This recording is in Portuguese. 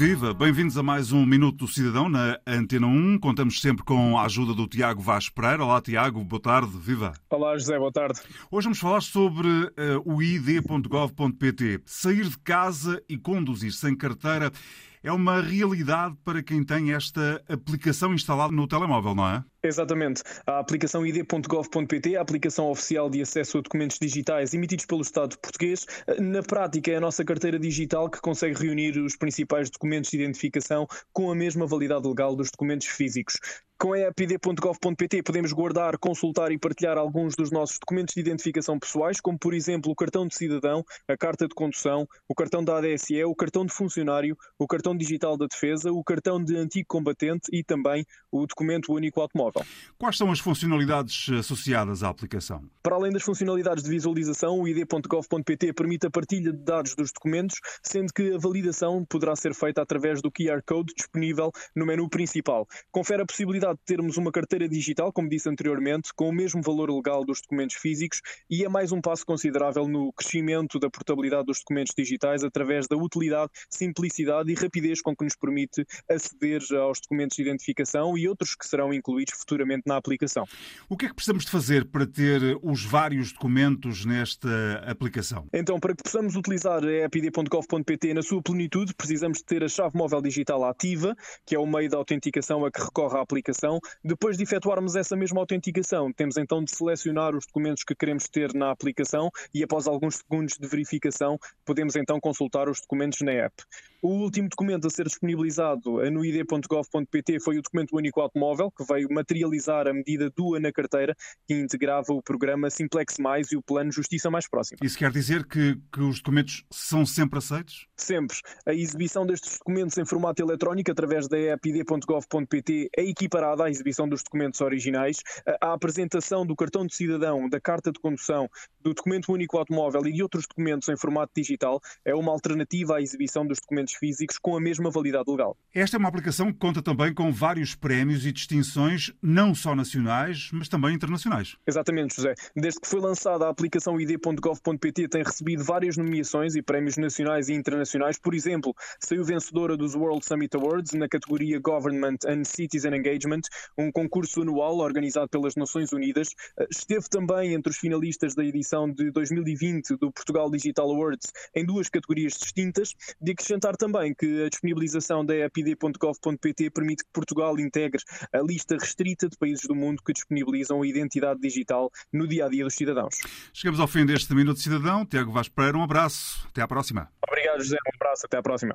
Viva, bem-vindos a mais um Minuto do Cidadão na Antena 1. Contamos sempre com a ajuda do Tiago Vaz Pereira. Olá, Tiago, boa tarde, viva. Olá, José, boa tarde. Hoje vamos falar sobre uh, o id.gov.pt. Sair de casa e conduzir sem carteira é uma realidade para quem tem esta aplicação instalada no telemóvel, não é? Exatamente. A aplicação id.gov.pt, a aplicação oficial de acesso a documentos digitais emitidos pelo Estado português, na prática é a nossa carteira digital que consegue reunir os principais documentos de identificação com a mesma validade legal dos documentos físicos. Com a app id.gov.pt podemos guardar, consultar e partilhar alguns dos nossos documentos de identificação pessoais, como por exemplo o cartão de cidadão, a carta de condução, o cartão da ADSE, o cartão de funcionário, o cartão digital da defesa, o cartão de antigo combatente e também o documento único automóvel. Quais são as funcionalidades associadas à aplicação? Para além das funcionalidades de visualização, o id.gov.pt permite a partilha de dados dos documentos, sendo que a validação poderá ser feita através do QR Code disponível no menu principal. Confere a possibilidade possibilidade de termos uma carteira digital, como disse anteriormente, com o mesmo valor legal dos documentos físicos e é mais um passo considerável no crescimento da portabilidade dos documentos digitais através da utilidade, simplicidade e rapidez com que nos permite aceder aos documentos de identificação e outros que serão incluídos futuramente na aplicação. O que é que precisamos de fazer para ter os vários documentos nesta aplicação? Então, para que possamos utilizar a epid.gov.pt na sua plenitude, precisamos de ter a chave móvel digital ativa, que é o meio da autenticação a que recorre a aplicação. Depois de efetuarmos essa mesma autenticação, temos então de selecionar os documentos que queremos ter na aplicação e após alguns segundos de verificação, podemos então consultar os documentos na app. O último documento a ser disponibilizado no id.gov.pt foi o documento único automóvel, que veio materializar a medida do na carteira que integrava o programa Simplex Mais e o plano Justiça Mais Próxima. Isso quer dizer que, que os documentos são sempre aceitos? Sempre. A exibição destes documentos em formato eletrónico através da app id.gov.pt é equiparada à exibição dos documentos originais. A apresentação do cartão de cidadão, da carta de condução, do documento único automóvel e de outros documentos em formato digital é uma alternativa à exibição dos documentos físicos com a mesma validade legal. Esta é uma aplicação que conta também com vários prémios e distinções, não só nacionais, mas também internacionais. Exatamente, José. Desde que foi lançada a aplicação id.gov.pt tem recebido várias nomeações e prémios nacionais e internacionais. Por exemplo, saiu vencedora dos World Summit Awards na categoria Government and Citizen Engagement, um concurso anual organizado pelas Nações Unidas. Esteve também entre os finalistas da edição de 2020 do Portugal Digital Awards em duas categorias distintas. De acrescentar também que a disponibilização da epid.gov.pt permite que Portugal integre a lista restrita de países do mundo que disponibilizam a identidade digital no dia a dia dos cidadãos. Chegamos ao fim deste Minuto Cidadão. Tiago Vaz Pereira, um abraço. Até à próxima. Obrigado, José. Um abraço. Até à próxima.